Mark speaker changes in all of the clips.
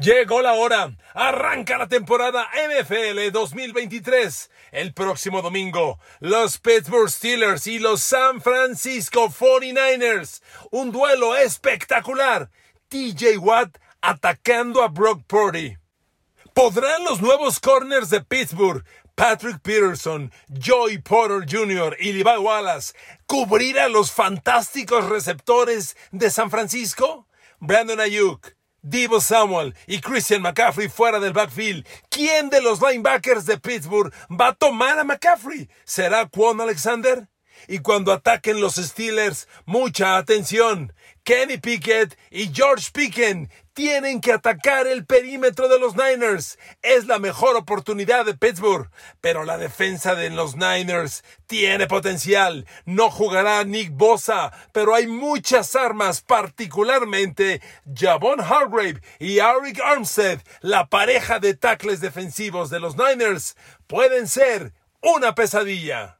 Speaker 1: Llegó la hora. Arranca la temporada NFL 2023. El próximo domingo, los Pittsburgh Steelers y los San Francisco 49ers. Un duelo espectacular. TJ Watt atacando a Brock Purdy. ¿Podrán los nuevos corners de Pittsburgh, Patrick Peterson, Joey Porter Jr. y Levi Wallace cubrir a los fantásticos receptores de San Francisco? Brandon Ayuk, Divo Samuel y Christian McCaffrey fuera del backfield. ¿Quién de los linebackers de Pittsburgh va a tomar a McCaffrey? ¿Será Quan Alexander? Y cuando ataquen los Steelers, mucha atención. Kenny Pickett y George Picken tienen que atacar el perímetro de los Niners. Es la mejor oportunidad de Pittsburgh, pero la defensa de los Niners tiene potencial. No jugará Nick Bosa, pero hay muchas armas, particularmente Javon Hargrave y Eric Armstead, la pareja de tackles defensivos de los Niners, pueden ser una pesadilla.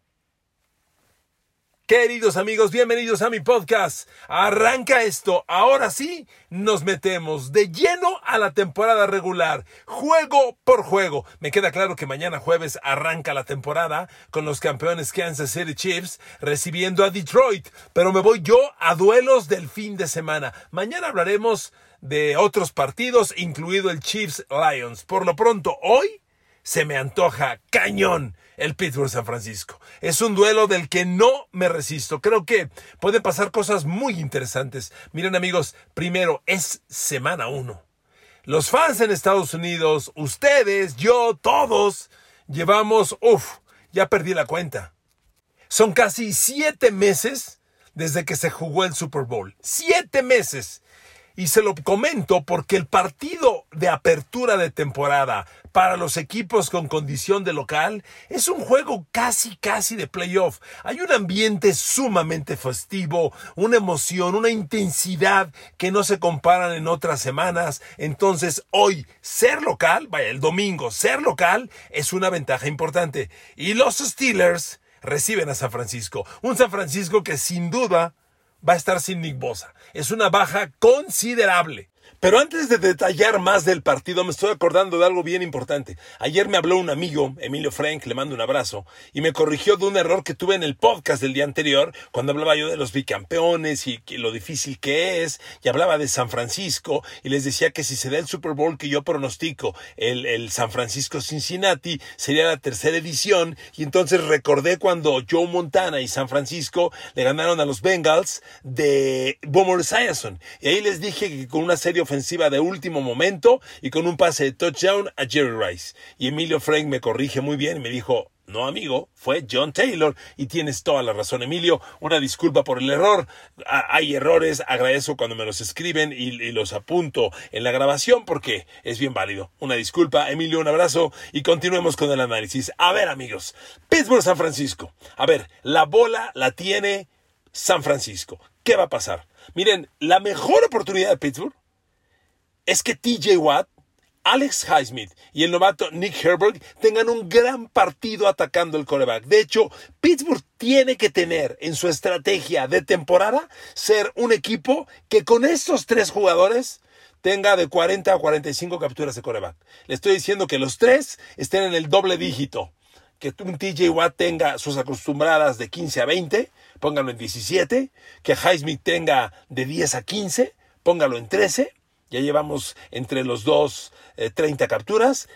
Speaker 1: Queridos amigos, bienvenidos a mi podcast. Arranca esto. Ahora sí, nos metemos de lleno a la temporada regular, juego por juego. Me queda claro que mañana jueves arranca la temporada con los campeones Kansas City Chiefs recibiendo a Detroit, pero me voy yo a duelos del fin de semana. Mañana hablaremos de otros partidos, incluido el Chiefs Lions. Por lo pronto, hoy se me antoja cañón el Pittsburgh San Francisco. Es un duelo del que no me resisto. Creo que pueden pasar cosas muy interesantes. Miren amigos, primero es semana uno. Los fans en Estados Unidos, ustedes, yo, todos, llevamos, uff, ya perdí la cuenta. Son casi siete meses desde que se jugó el Super Bowl. Siete meses. Y se lo comento porque el partido de apertura de temporada para los equipos con condición de local es un juego casi casi de playoff. Hay un ambiente sumamente festivo, una emoción, una intensidad que no se comparan en otras semanas. Entonces hoy ser local, vaya, el domingo ser local es una ventaja importante. Y los Steelers reciben a San Francisco. Un San Francisco que sin duda va a estar sin Nick Bosa. Es una baja considerable. Pero antes de detallar más del partido, me estoy acordando de algo bien importante. Ayer me habló un amigo, Emilio Frank, le mando un abrazo, y me corrigió de un error que tuve en el podcast del día anterior, cuando hablaba yo de los bicampeones y lo difícil que es, y hablaba de San Francisco, y les decía que si se da el Super Bowl que yo pronostico, el, el San Francisco Cincinnati, sería la tercera edición, y entonces recordé cuando Joe Montana y San Francisco le ganaron a los Bengals de Boomer Esiason, y ahí les dije que con una serie ofensiva de último momento y con un pase de touchdown a Jerry Rice. Y Emilio Frank me corrige muy bien y me dijo, no, amigo, fue John Taylor. Y tienes toda la razón, Emilio. Una disculpa por el error. hay errores, agradezco cuando me los escriben y, y, los apunto en la grabación porque es bien válido. Una disculpa, Emilio, un abrazo y continuemos con el análisis. A ver, amigos, Pittsburgh, San Francisco. A ver, la bola la tiene San Francisco. ¿Qué va a pasar? Miren, la mejor oportunidad de Pittsburgh es que TJ Watt, Alex Highsmith y el novato Nick Herbert tengan un gran partido atacando el coreback. De hecho, Pittsburgh tiene que tener en su estrategia de temporada ser un equipo que con estos tres jugadores tenga de 40 a 45 capturas de coreback. Le estoy diciendo que los tres estén en el doble dígito. Que un TJ Watt tenga sus acostumbradas de 15 a 20, póngalo en 17. Que Highsmith tenga de 10 a 15, póngalo en 13 ya llevamos entre los dos 30 eh, capturas.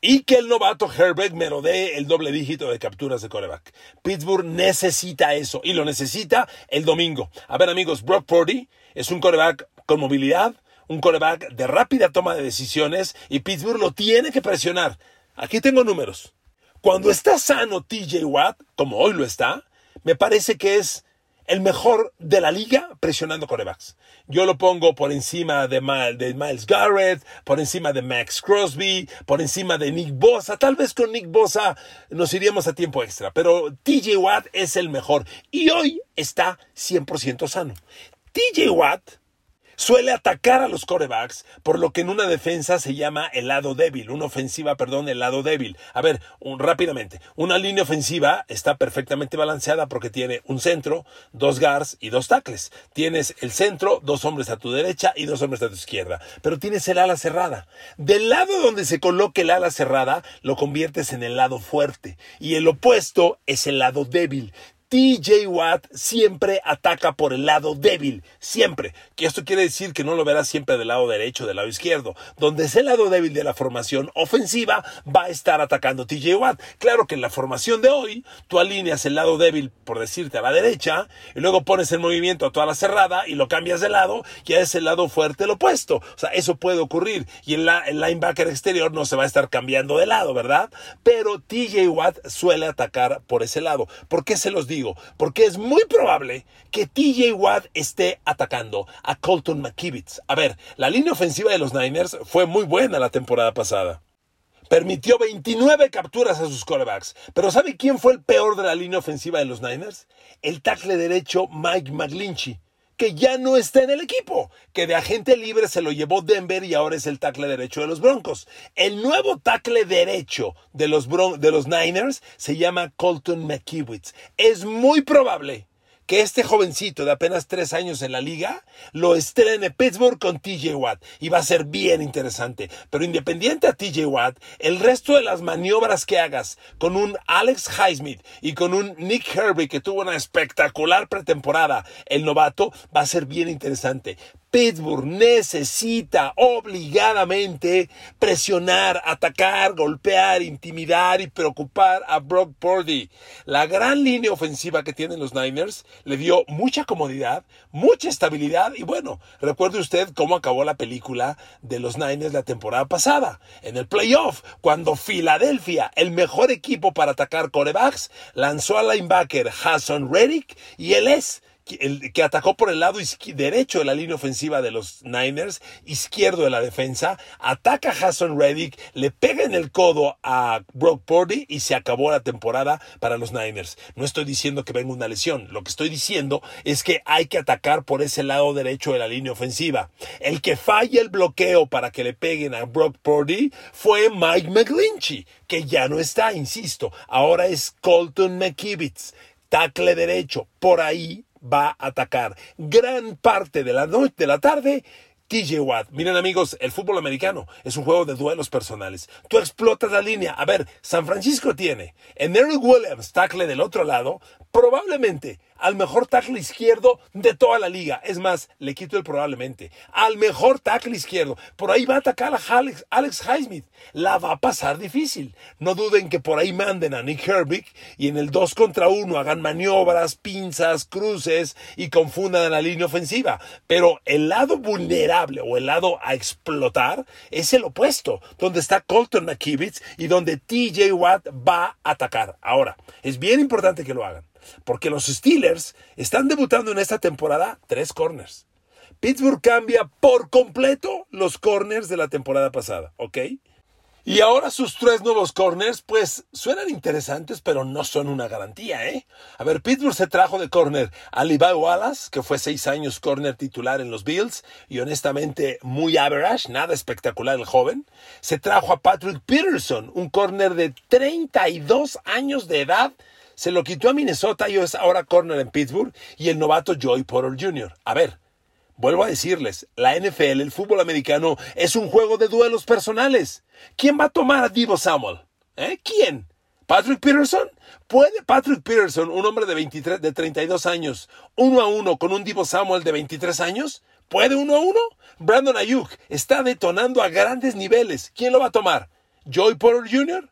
Speaker 1: Y que el novato Herbert me lo dé el doble dígito de capturas de coreback. Pittsburgh necesita eso y lo necesita el domingo. A ver amigos, Brock Purdy es un coreback con movilidad, un coreback de rápida toma de decisiones y Pittsburgh lo tiene que presionar. Aquí tengo números. Cuando está sano TJ Watt, como hoy lo está, me parece que es el mejor de la liga presionando corebacks. Yo lo pongo por encima de, Miles Garrett, por encima de Max Crosby, por encima de Nick Bosa. Tal vez con Nick Bosa nos iríamos a tiempo extra, pero TJ Watt es el mejor y hoy está 100% sano. TJ Watt suele atacar a los corebacks, por lo que en una defensa se llama el lado débil, una ofensiva, perdón, el lado débil. A ver, rápidamente, una línea ofensiva está perfectamente balanceada porque tiene un centro, dos guards y dos tackles. Tienes el centro, dos hombres a tu derecha y dos hombres a tu izquierda, pero tienes el ala cerrada. Del lado donde se coloque el ala cerrada, lo conviertes en el lado fuerte y el opuesto es el lado débil. TJ Watt siempre ataca por el lado débil, siempre. Que esto quiere decir que no lo verás siempre del lado derecho, del lado izquierdo. Donde es el lado débil de la formación ofensiva, va a estar atacando TJ Watt. Claro que en la formación de hoy, tú alineas el lado débil, por decirte, a la derecha, y luego pones el movimiento a toda la cerrada y lo cambias de lado, ya es el lado fuerte el opuesto. O sea, eso puede ocurrir. Y en la, el linebacker exterior no se va a estar cambiando de lado, ¿verdad? Pero TJ Watt suele atacar por ese lado. ¿Por qué se los digo? Porque es muy probable que TJ Watt esté atacando a Colton McKivitz. A ver, la línea ofensiva de los Niners fue muy buena la temporada pasada. Permitió 29 capturas a sus quarterbacks. Pero ¿sabe quién fue el peor de la línea ofensiva de los Niners? El tackle derecho Mike McGlinchey que ya no está en el equipo, que de agente libre se lo llevó Denver y ahora es el tackle derecho de los Broncos. El nuevo tackle derecho de los, de los Niners se llama Colton McKiwitz. Es muy probable que este jovencito de apenas tres años en la liga lo estrene Pittsburgh con TJ Watt y va a ser bien interesante. Pero independiente a TJ Watt, el resto de las maniobras que hagas con un Alex Highsmith y con un Nick Herbie que tuvo una espectacular pretemporada, el novato, va a ser bien interesante. Pittsburgh necesita obligadamente presionar, atacar, golpear, intimidar y preocupar a Brock Purdy. La gran línea ofensiva que tienen los Niners le dio mucha comodidad, mucha estabilidad y bueno, recuerde usted cómo acabó la película de los Niners la temporada pasada, en el playoff, cuando Filadelfia, el mejor equipo para atacar corebacks, lanzó al linebacker Hassan Reddick y él es el, que atacó por el lado derecho de la línea ofensiva de los Niners, izquierdo de la defensa, ataca a Hassan Reddick, le pega en el codo a Brock Purdy y se acabó la temporada para los Niners. No estoy diciendo que venga una lesión, lo que estoy diciendo es que hay que atacar por ese lado derecho de la línea ofensiva. El que falla el bloqueo para que le peguen a Brock Purdy fue Mike McGlinchey, que ya no está, insisto, ahora es Colton McKivitz tackle derecho. Por ahí va a atacar. Gran parte de la noche, de la tarde, TJ Watt. Miren amigos, el fútbol americano es un juego de duelos personales. Tú explotas la línea. A ver, San Francisco tiene en Eric Williams, tackle del otro lado, probablemente al mejor tackle izquierdo de toda la liga. Es más, le quito el probablemente. Al mejor tackle izquierdo. Por ahí va a atacar a Alex, Alex Highsmith. La va a pasar difícil. No duden que por ahí manden a Nick Herbig y en el 2 contra 1 hagan maniobras, pinzas, cruces y confundan a la línea ofensiva. Pero el lado vulnerable o el lado a explotar es el opuesto, donde está Colton McKivitz y donde TJ Watt va a atacar. Ahora, es bien importante que lo hagan. Porque los Steelers están debutando en esta temporada tres corners. Pittsburgh cambia por completo los corners de la temporada pasada, ¿ok? Y ahora sus tres nuevos corners, pues suenan interesantes, pero no son una garantía, ¿eh? A ver, Pittsburgh se trajo de corner a Levi Wallace, que fue seis años corner titular en los Bills, y honestamente muy average, nada espectacular el joven. Se trajo a Patrick Peterson, un corner de 32 años de edad, se lo quitó a Minnesota y es ahora corner en Pittsburgh y el novato Joy Porter Jr. A ver, vuelvo a decirles, la NFL, el fútbol americano, es un juego de duelos personales. ¿Quién va a tomar a Divo Samuel? ¿Eh? ¿Quién? ¿Patrick Peterson? ¿Puede Patrick Peterson, un hombre de, 23, de 32 años, uno a uno con un Divo Samuel de 23 años? ¿Puede uno a uno? Brandon Ayuk está detonando a grandes niveles. ¿Quién lo va a tomar? ¿Joy Porter Jr.?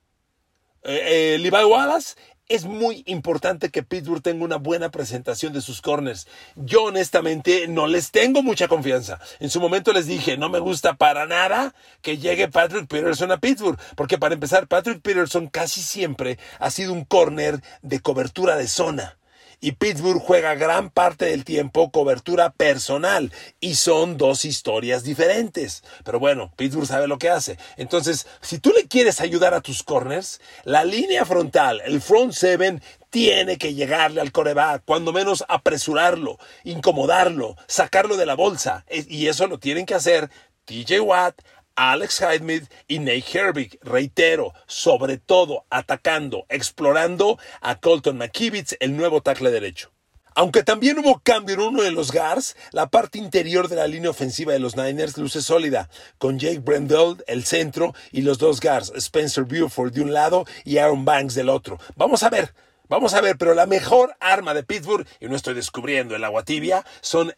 Speaker 1: Eh, eh, ¿Levi Wallace? Es muy importante que Pittsburgh tenga una buena presentación de sus corners. Yo honestamente no les tengo mucha confianza. En su momento les dije, no me gusta para nada que llegue Patrick Peterson a Pittsburgh, porque para empezar, Patrick Peterson casi siempre ha sido un corner de cobertura de zona. Y Pittsburgh juega gran parte del tiempo cobertura personal y son dos historias diferentes. Pero bueno, Pittsburgh sabe lo que hace. Entonces, si tú le quieres ayudar a tus corners, la línea frontal, el front seven, tiene que llegarle al coreback, cuando menos apresurarlo, incomodarlo, sacarlo de la bolsa. Y eso lo tienen que hacer TJ Watt, Alex Highsmith y Nate Herbig. Reitero, sobre todo atacando, explorando a Colton McKivitz, el nuevo tackle derecho. Aunque también hubo cambio en uno de los guards, la parte interior de la línea ofensiva de los Niners luce sólida, con Jake Brendel, el centro, y los dos guards, Spencer Buford de un lado y Aaron Banks del otro. Vamos a ver, vamos a ver, pero la mejor arma de Pittsburgh, y no estoy descubriendo el agua tibia, son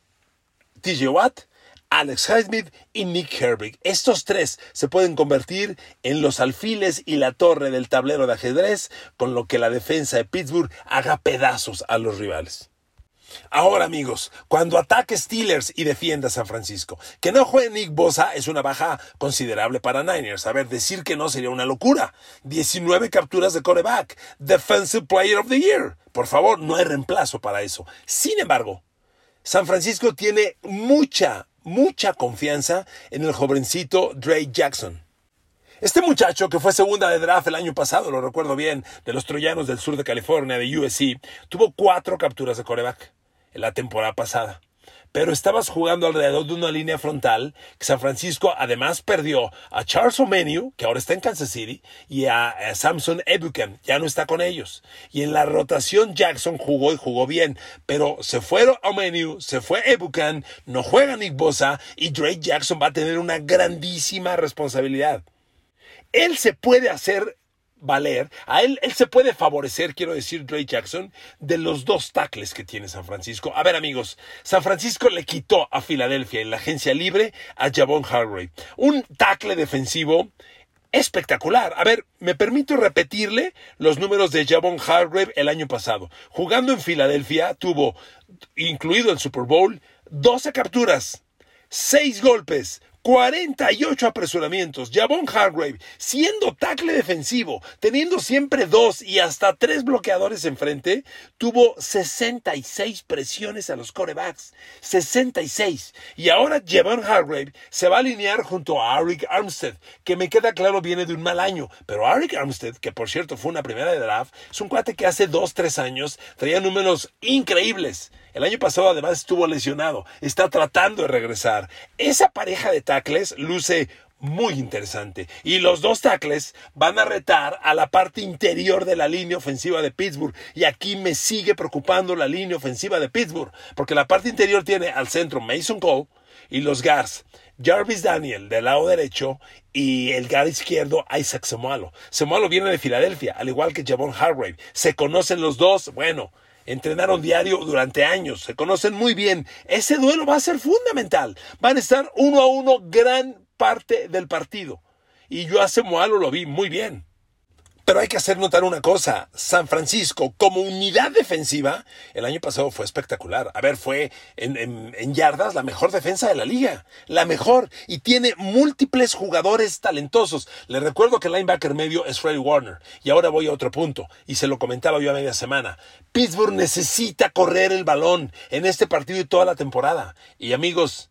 Speaker 1: TJ Watt, Alex Highsmith y Nick Herbig. Estos tres se pueden convertir en los alfiles y la torre del tablero de ajedrez, con lo que la defensa de Pittsburgh haga pedazos a los rivales. Ahora amigos, cuando ataque Steelers y defienda San Francisco, que no juegue Nick Bosa es una baja considerable para Niners. A ver, decir que no sería una locura. 19 capturas de coreback, Defensive Player of the Year. Por favor, no hay reemplazo para eso. Sin embargo, San Francisco tiene mucha, mucha confianza en el jovencito Drake Jackson. Este muchacho, que fue segunda de draft el año pasado, lo recuerdo bien, de los Troyanos del sur de California, de USC, tuvo cuatro capturas de coreback en la temporada pasada. Pero estabas jugando alrededor de una línea frontal que San Francisco además perdió a Charles O'Menu, que ahora está en Kansas City, y a, Samson Ebuchan, ya no está con ellos. Y en la rotación Jackson jugó y jugó bien, pero se fueron O'Menu, se fue Ebuchan, no juega Nick Bosa y Drake Jackson va a tener una grandísima responsabilidad. Él se puede hacer valer, a él, él se puede favorecer, quiero decir, Dre Jackson, de los dos tackles que tiene San Francisco. A ver, amigos, San Francisco le quitó a Filadelfia en la agencia libre a Javon Hargrave. Un tackle defensivo espectacular. A ver, me permito repetirle los números de Javon Hargrave el año pasado. Jugando en Filadelfia, tuvo, incluido el Super Bowl, 12 capturas, 6 golpes, 48 apresuramientos. Javon Hargrave, siendo tackle defensivo, teniendo siempre dos y hasta tres bloqueadores enfrente, tuvo 66 presiones a los corebacks. 66. Y ahora Javon Hargrave se va a alinear junto a Arik Armstead, que me queda claro viene de un mal año. Pero Arik Armstead, que por cierto fue una primera de draft, es un cuate que hace dos, tres años traía números increíbles. El año pasado además estuvo lesionado. Está tratando de regresar. Esa pareja de tackles luce muy interesante. Y los dos tackles van a retar a la parte interior de la línea ofensiva de Pittsburgh. Y aquí me sigue preocupando la línea ofensiva de Pittsburgh. Porque la parte interior tiene al centro Mason Cole y los guards. Jarvis Daniel del lado derecho y el guard izquierdo Isaac Semualo. Semualo viene de Filadelfia, al igual que Javon Hargrave. Se conocen los dos. Bueno, entrenaron diario durante años, se conocen muy bien. Ese duelo va a ser fundamental. Van a estar uno a uno gran parte del partido. Y yo hace Moalo lo vi muy bien. Pero hay que hacer notar una cosa, San Francisco como unidad defensiva el año pasado fue espectacular. A ver, fue en, yardas la mejor defensa de la liga, la mejor, y tiene múltiples jugadores talentosos. Le recuerdo que el linebacker medio es Freddie Warner, y ahora voy a otro punto, y se lo comentaba yo a media semana. Pittsburgh necesita correr el balón en este partido y toda la temporada. Y amigos,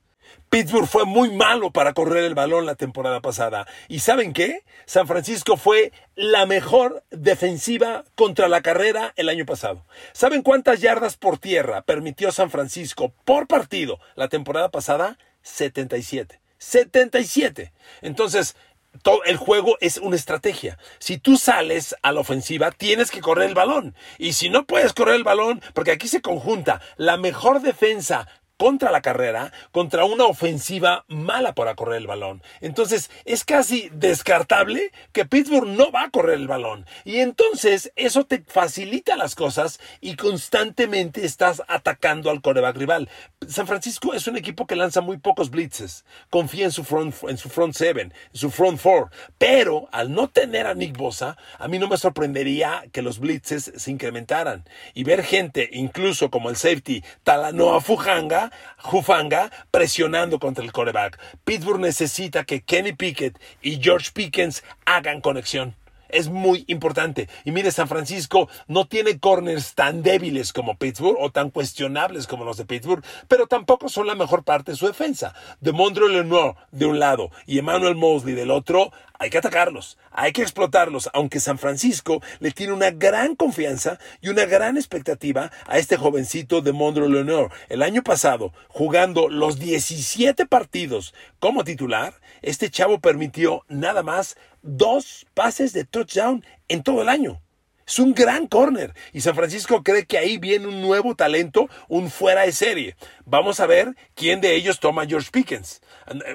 Speaker 1: Pittsburgh fue muy malo para correr el balón la temporada pasada. ¿Y saben qué? San Francisco fue la mejor defensiva contra la carrera el año pasado. ¿Saben cuántas yardas por tierra permitió San Francisco por partido la temporada pasada? 77. 77. Entonces, todo el juego es una estrategia. Si tú sales a la ofensiva, tienes que correr el balón. Y si no puedes correr el balón, porque aquí se conjunta la mejor defensa contra la carrera, contra una ofensiva mala para correr el balón. Entonces es casi descartable que Pittsburgh no va a correr el balón. Y entonces eso te facilita las cosas y constantemente estás atacando al coreback rival. San Francisco es un equipo que lanza muy pocos blitzes. Confía en su front, en su front seven, en su front four. Pero al no tener a Nick Bosa, a mí no me sorprendería que los blitzes se incrementaran. Y ver gente, incluso como el safety Talanoa Fujanga, Jufanga presionando contra el coreback. Pittsburgh necesita que Kenny Pickett y George Pickens hagan conexión. es muy importante. Y mire, San Francisco no tiene corners tan débiles como Pittsburgh o tan cuestionables como los de Pittsburgh, pero tampoco son la mejor parte de su defensa. De Mondre Lenoir de un lado y Emmanuel Mosley del otro, hay que atacarlos, hay que explotarlos, aunque San Francisco le tiene una gran confianza y una gran expectativa a este jovencito de Mondre Lenoir. El año pasado, jugando los 17 partidos como titular, este chavo permitió nada más dos pases de touchdown en todo el año. Es un gran corner y San Francisco cree que ahí viene un nuevo talento, un fuera de serie. Vamos a ver quién de ellos toma George Pickens.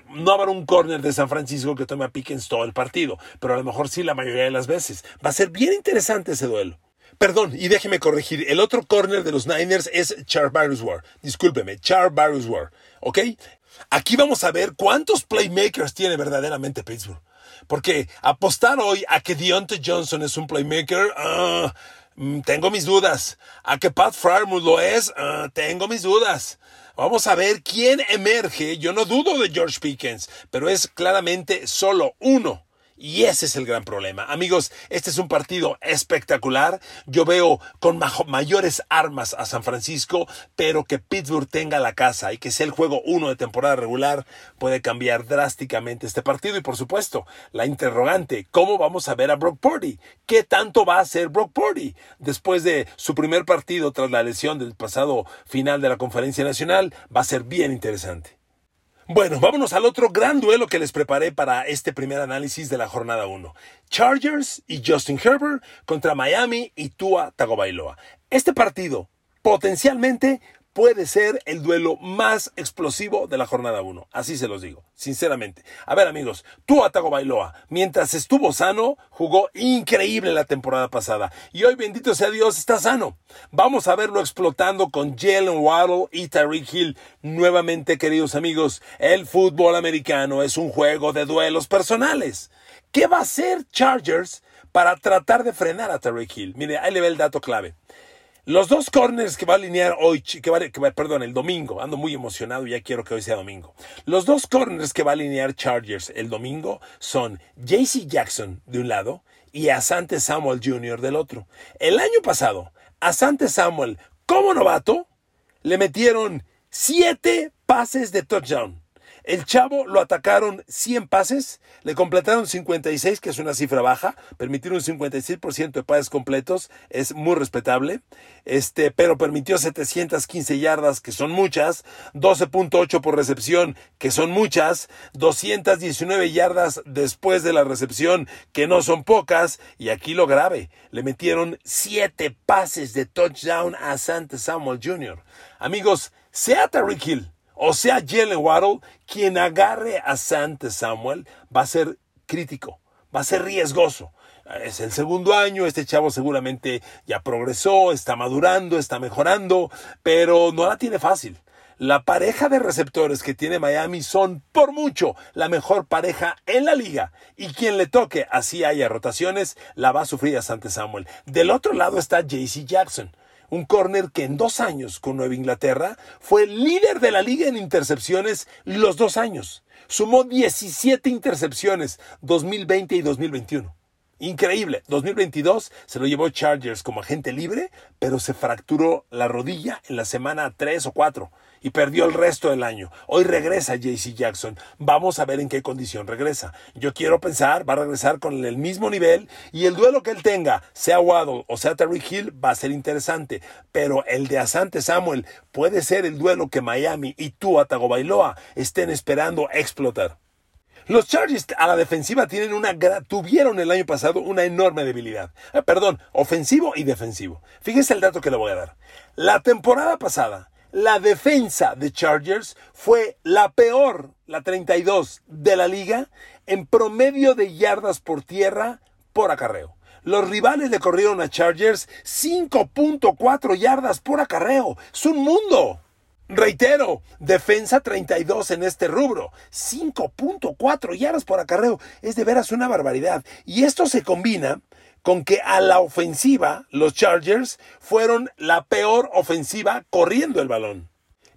Speaker 1: No habrá un corner de San Francisco que tome a Pickens todo el partido, pero a lo mejor sí la mayoría de las veces. Va a ser bien interesante ese duelo. Perdón, y déjeme corregir, el otro corner de los Niners es Char Barriswar. Discúlpeme, Char Barriswar. ¿Ok? Aquí vamos a ver cuántos playmakers tiene verdaderamente Pittsburgh. Porque apostar hoy a que Deontay Johnson es un playmaker, ah, mm, tengo mis dudas. A que Pat Frymouth lo es, ah, tengo mis dudas. Vamos a ver quién emerge. Yo no dudo de George Pickens, pero es claramente solo uno y ese es el gran problema. Amigos, este es un partido espectacular. Yo veo con mayores armas a San Francisco, pero que Pittsburgh tenga la casa y que sea el juego uno de temporada regular puede cambiar drásticamente este partido. Y por supuesto, la interrogante, ¿cómo vamos a ver a Brock Purdy? ¿Qué tanto va a hacer Brock Purdy? Después de su primer partido tras la lesión del pasado final de la conferencia nacional, va a ser bien interesante. Bueno, vámonos al otro gran duelo que les preparé para este primer análisis de la jornada 1. Chargers y Justin Herbert contra Miami y Tua Tagovailoa. Este partido potencialmente puede ser el duelo más explosivo de la jornada 1. Así se los digo, sinceramente. A ver, amigos, tú Atago Bailoa, mientras estuvo sano, jugó increíble la temporada pasada. Y hoy, bendito sea Dios, está sano. Vamos a verlo explotando con Jalen Waddle y Tariq Hill. Nuevamente, queridos amigos, el fútbol americano es un juego de duelos personales. ¿Qué va a hacer Chargers para tratar de frenar a Tariq Hill? Mire, ahí le ve el dato clave. Los dos corners que va a alinear hoy, que va, que perdón, el domingo, ando muy emocionado, y ya quiero que hoy sea domingo. Los dos corners que va a alinear Chargers el domingo son JC Jackson de un lado y Asante Samuel Jr. del otro. El año pasado, Asante Samuel, como novato, le metieron siete pases de touchdown. El chavo lo atacaron 100 pases, le completaron 56, que es una cifra baja, permitieron un 56% de pases completos, es muy respetable, este, pero permitió 715 yardas, que son muchas, 12.8 por recepción, que son muchas, 219 yardas después de la recepción, que no son pocas, y aquí lo grave, le metieron 7 pases de touchdown a Santa Samuel Jr. Amigos, sea Tariq Hill, o sea, Jalen Waddle, quien agarre a Sante Samuel, va a ser crítico, va a ser riesgoso. Es el segundo año, este chavo seguramente ya progresó, está madurando, está mejorando, pero no la tiene fácil. La pareja de receptores que tiene Miami son por mucho la mejor pareja en la liga. Y quien le toque, así haya rotaciones, la va a sufrir a Sante Samuel. Del otro lado está JC Jackson un corner que en dos años con Nueva Inglaterra fue líder de la liga en intercepciones los dos años. Sumó 17 intercepciones 2020 y 2021. Increíble. 2022 se lo llevó Chargers como agente libre, pero se fracturó la rodilla en la semana 3 o 4 y perdió el resto del año. Hoy regresa JC Jackson. Vamos a ver en qué condición regresa. Yo quiero pensar, va a regresar con el mismo nivel y el duelo que él tenga, sea Waddle o sea Terry Hill, va a ser interesante. Pero el de Asante Samuel puede ser el duelo que Miami y Tua Tagovailoa estén esperando explotar. Los Chargers a la defensiva tienen una tuvieron el año pasado una enorme debilidad. Eh, perdón, ofensivo y defensivo. Fíjense el dato que le voy a dar. La temporada pasada, la defensa de Chargers fue la peor, la 32 de la liga, en promedio de yardas por tierra por acarreo. Los rivales le corrieron a Chargers 5.4 yardas por acarreo. Es un mundo. Reitero, defensa 32 en este rubro, 5.4 yardas por acarreo. Es de veras una barbaridad. Y esto se combina con que a la ofensiva los Chargers fueron la peor ofensiva corriendo el balón.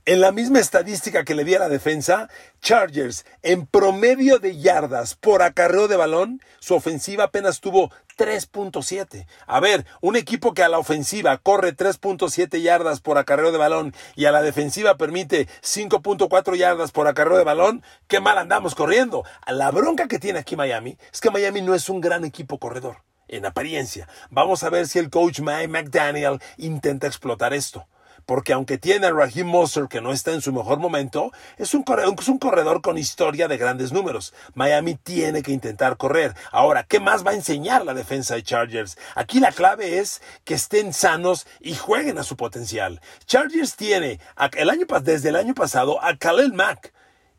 Speaker 1: En la misma estadística que le di a la defensa, Chargers, en promedio de yardas por acarreo de balón, su ofensiva apenas tuvo 3.7. A ver, un equipo que a la ofensiva corre 3.7 yardas por acarreo de balón y a la defensiva permite 5.4 yardas por acarreo de balón, qué mal andamos corriendo. La bronca que tiene aquí Miami es que Miami no es un gran equipo corredor, en apariencia. Vamos a ver si el coach Mike McDaniel intenta explotar esto porque aunque tiene a Raheem Moser que no está en su mejor momento, es un, corredor, es un corredor con historia de grandes números. Miami tiene que intentar correr. Ahora, ¿qué más va a enseñar la defensa de Chargers? Aquí la clave es que estén sanos y jueguen a su potencial. Chargers tiene el año, desde el año pasado a Khalil Mack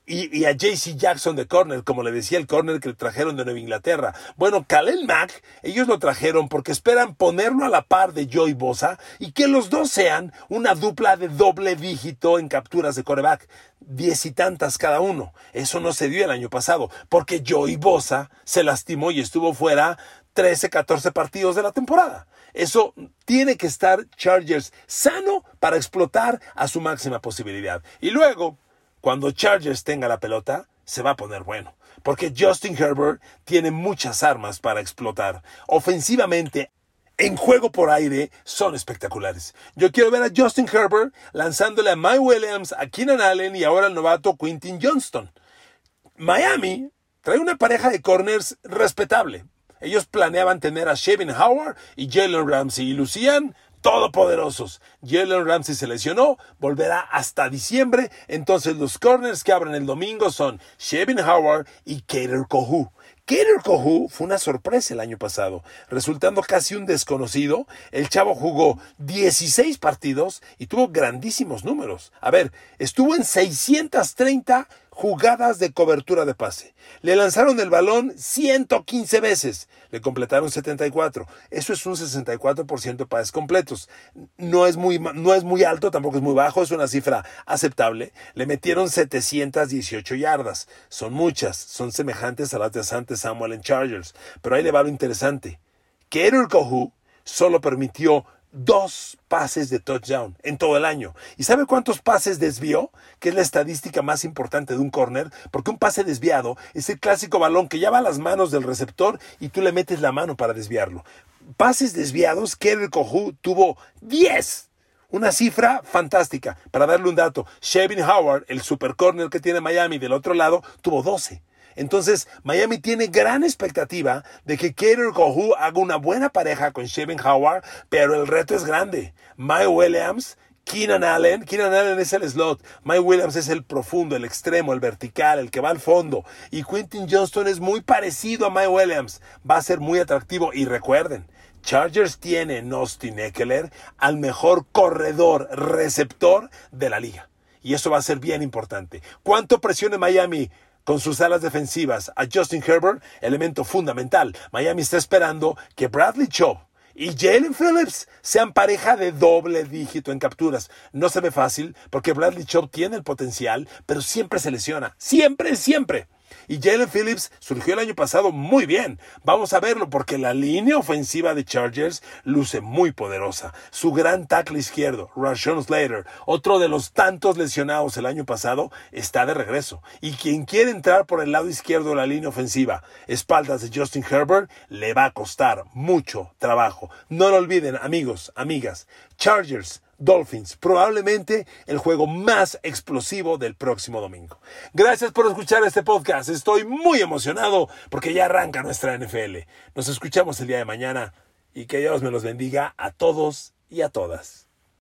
Speaker 1: y, a JC Jackson de corner, como le decía el corner que le trajeron de Nueva Inglaterra. Bueno, Kalel Mack, ellos lo trajeron porque esperan ponerlo a la par de Joey Bosa y que los dos sean una dupla de doble dígito en capturas de coreback, diez y tantas cada uno. Eso no se dio el año pasado, porque Joey Bosa se lastimó y estuvo fuera 13, 14 partidos de la temporada. Eso tiene que estar Chargers sano para explotar a su máxima posibilidad. Y luego, cuando Chargers tenga la pelota, se va a poner bueno. Porque Justin Herbert tiene muchas armas para explotar. Ofensivamente, en juego por aire, son espectaculares. Yo quiero ver a Justin Herbert lanzándole a Mike Williams, a Keenan Allen y ahora al novato Quintin Johnston. Miami trae una pareja de corners respetable. Ellos planeaban tener a Shevin Howard y Jalen Ramsey y lucían todopoderosos. Jalen Ramsey se lesionó, volverá hasta diciembre, entonces los corners que abren el domingo son Shevin Howard y Kater Kohu. Kater Kohu fue una sorpresa el año pasado, resultando casi un desconocido. El chavo jugó 16 partidos y tuvo grandísimos números. A ver, estuvo en 630 jugadas de cobertura de pase. Le lanzaron el balón 115 veces, le completaron 74. Eso es un 64% de pases completos. No es, muy, no es muy alto, tampoco es muy bajo, es una cifra aceptable. Le metieron 718 yardas. Son muchas, son semejantes a las de Sante Samuel en Chargers. Pero ahí le va lo interesante. Que Kohu solo permitió dos pases de touchdown en todo el año. ¿Y sabe cuántos pases desvió? Que es la estadística más importante de un corner, porque un pase desviado es el clásico balón que ya va a las manos del receptor y tú le metes la mano para desviarlo. Pases desviados, Kerry Kohu tuvo 10. Una cifra fantástica. Para darle un dato, Shevin Howard, el super corner que tiene Miami del otro lado, tuvo 12. Entonces, Miami tiene gran expectativa de que Kater Kohu haga una buena pareja con Shevin Howard, pero el reto es grande. Mike Williams Keenan Allen, Keenan Allen es el slot, Mike Williams es el profundo, el extremo, el vertical, el que va al fondo. Y Quentin Johnston es muy parecido a Mike Williams. Va a ser muy atractivo. Y recuerden, Chargers tiene en Austin Eckler al mejor corredor receptor de la liga. Y eso va a ser bien importante. ¿Cuánto presiona Miami? Con sus alas defensivas a Justin Herbert, elemento fundamental. Miami está esperando que Bradley Chubb y Jalen Phillips sean pareja de doble dígito en capturas. No se ve fácil porque Bradley Chubb tiene el potencial, pero siempre se lesiona. Siempre, siempre. Y Jalen Phillips surgió el año pasado muy bien. Vamos a verlo porque la línea ofensiva de Chargers luce muy poderosa. Su gran tackle izquierdo, Rashawn Slater, otro de los tantos lesionados el año pasado, está de regreso. Y quien quiere entrar por el lado izquierdo de la línea ofensiva, espaldas de Justin Herbert, le va a costar mucho trabajo. No lo olviden, amigos, amigas. Chargers Dolphins, probablemente el juego más explosivo del próximo domingo. Gracias por escuchar este podcast, estoy muy emocionado porque ya arranca nuestra NFL. Nos escuchamos el día de mañana y que Dios me los bendiga a todos y a todas.